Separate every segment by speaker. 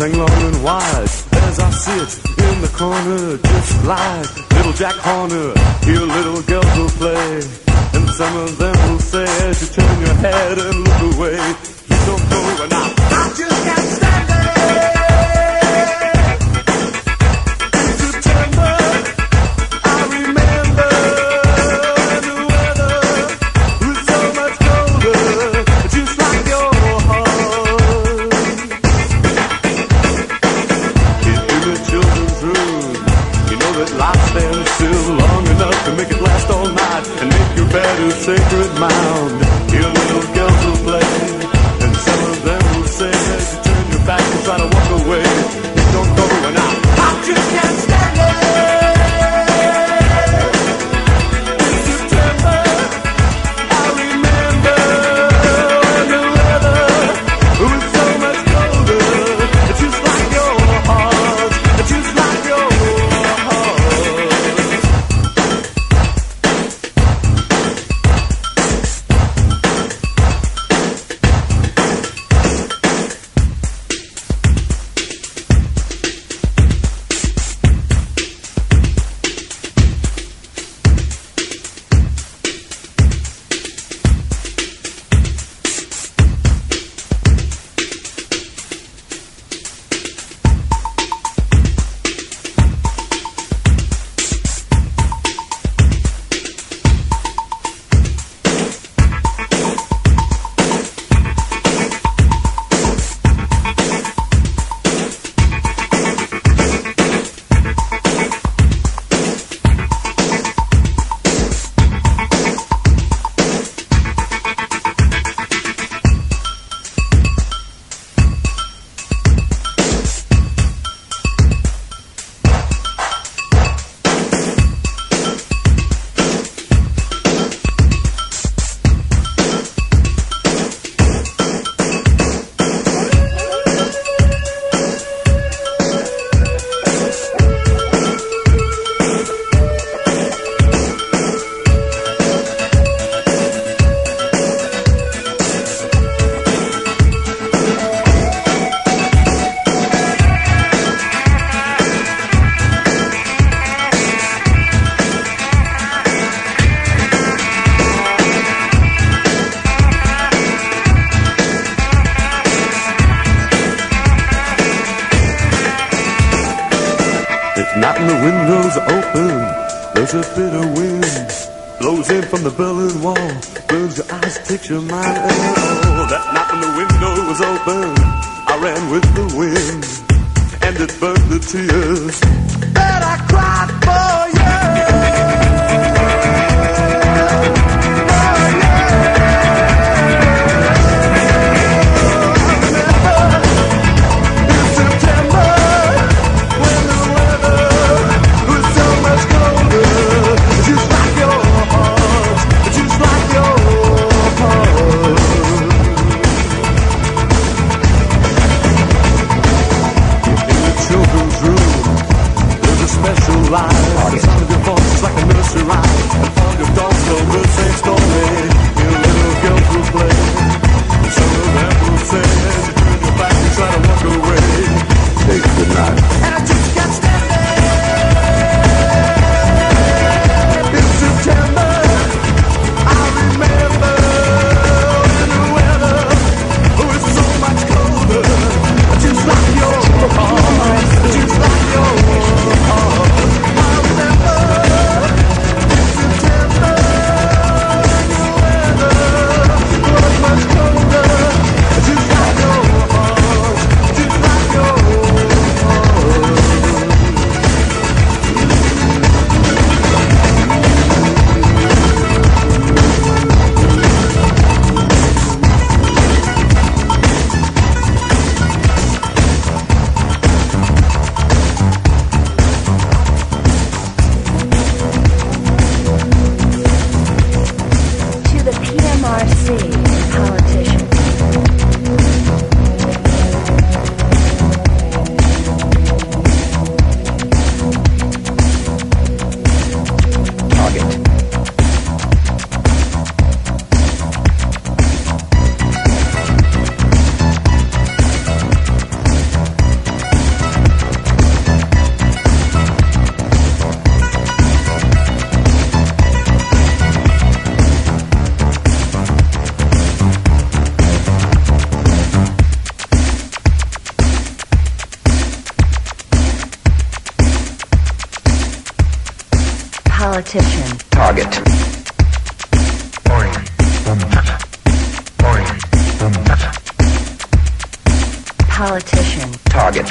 Speaker 1: sang long and wide as I sit in the corner, just like little Jack Horner. Hear little girls will play, and some of them will say as you turn your head and look away, you don't go, and I, I just can't stand. sacred mound. picture own.
Speaker 2: Politician.
Speaker 3: Target.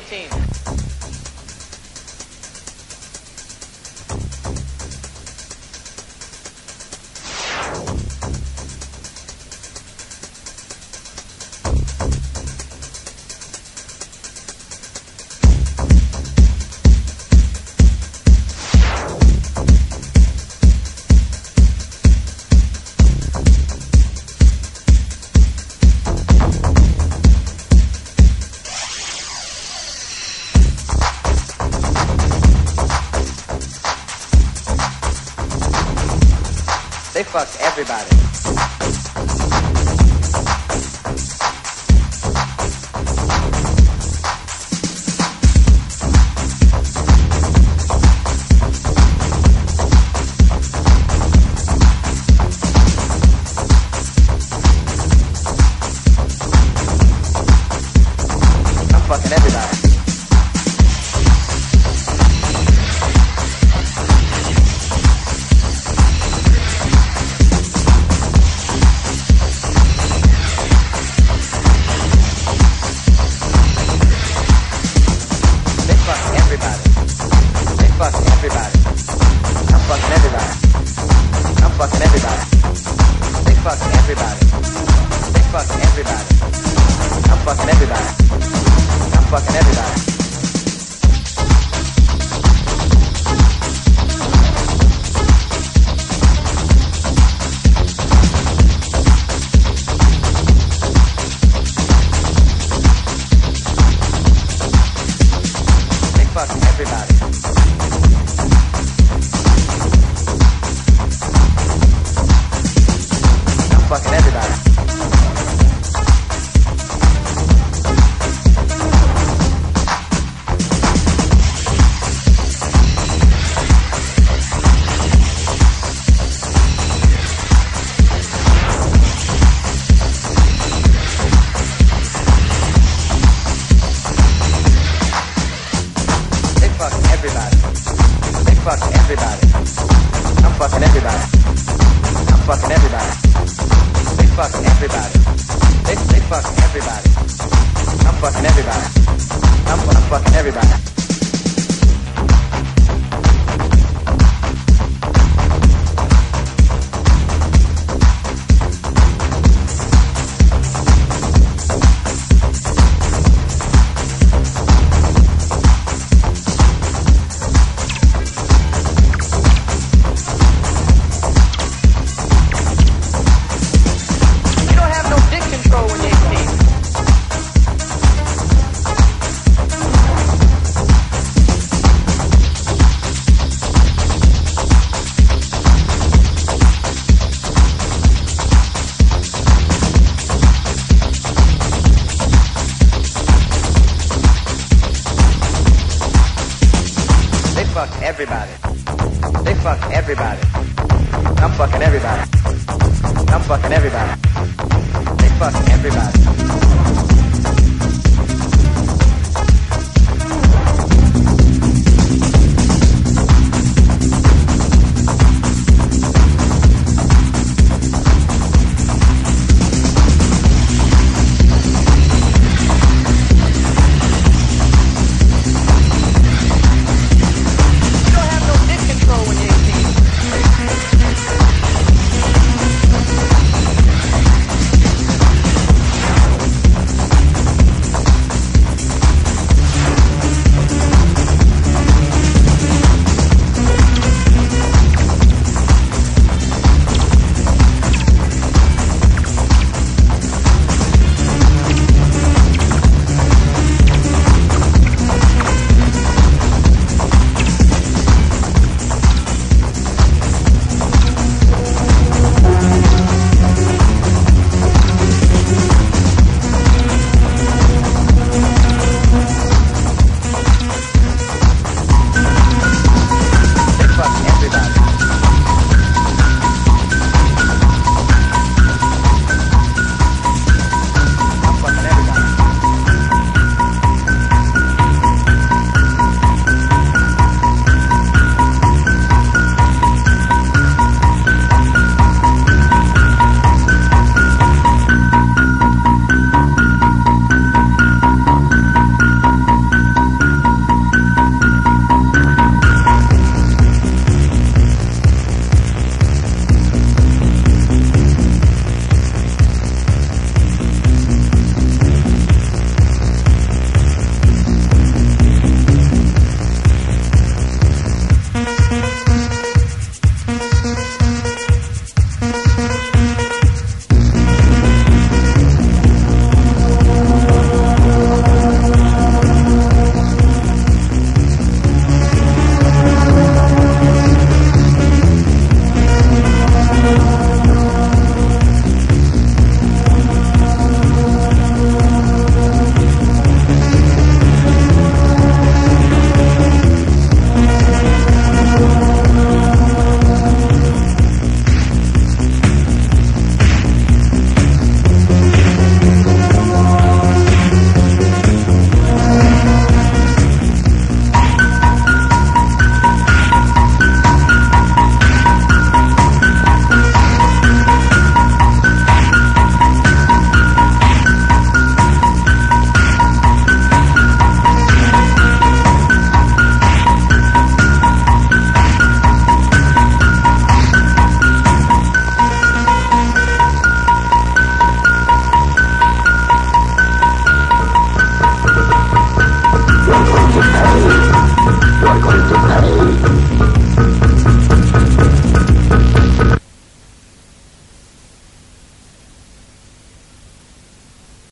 Speaker 3: 2018.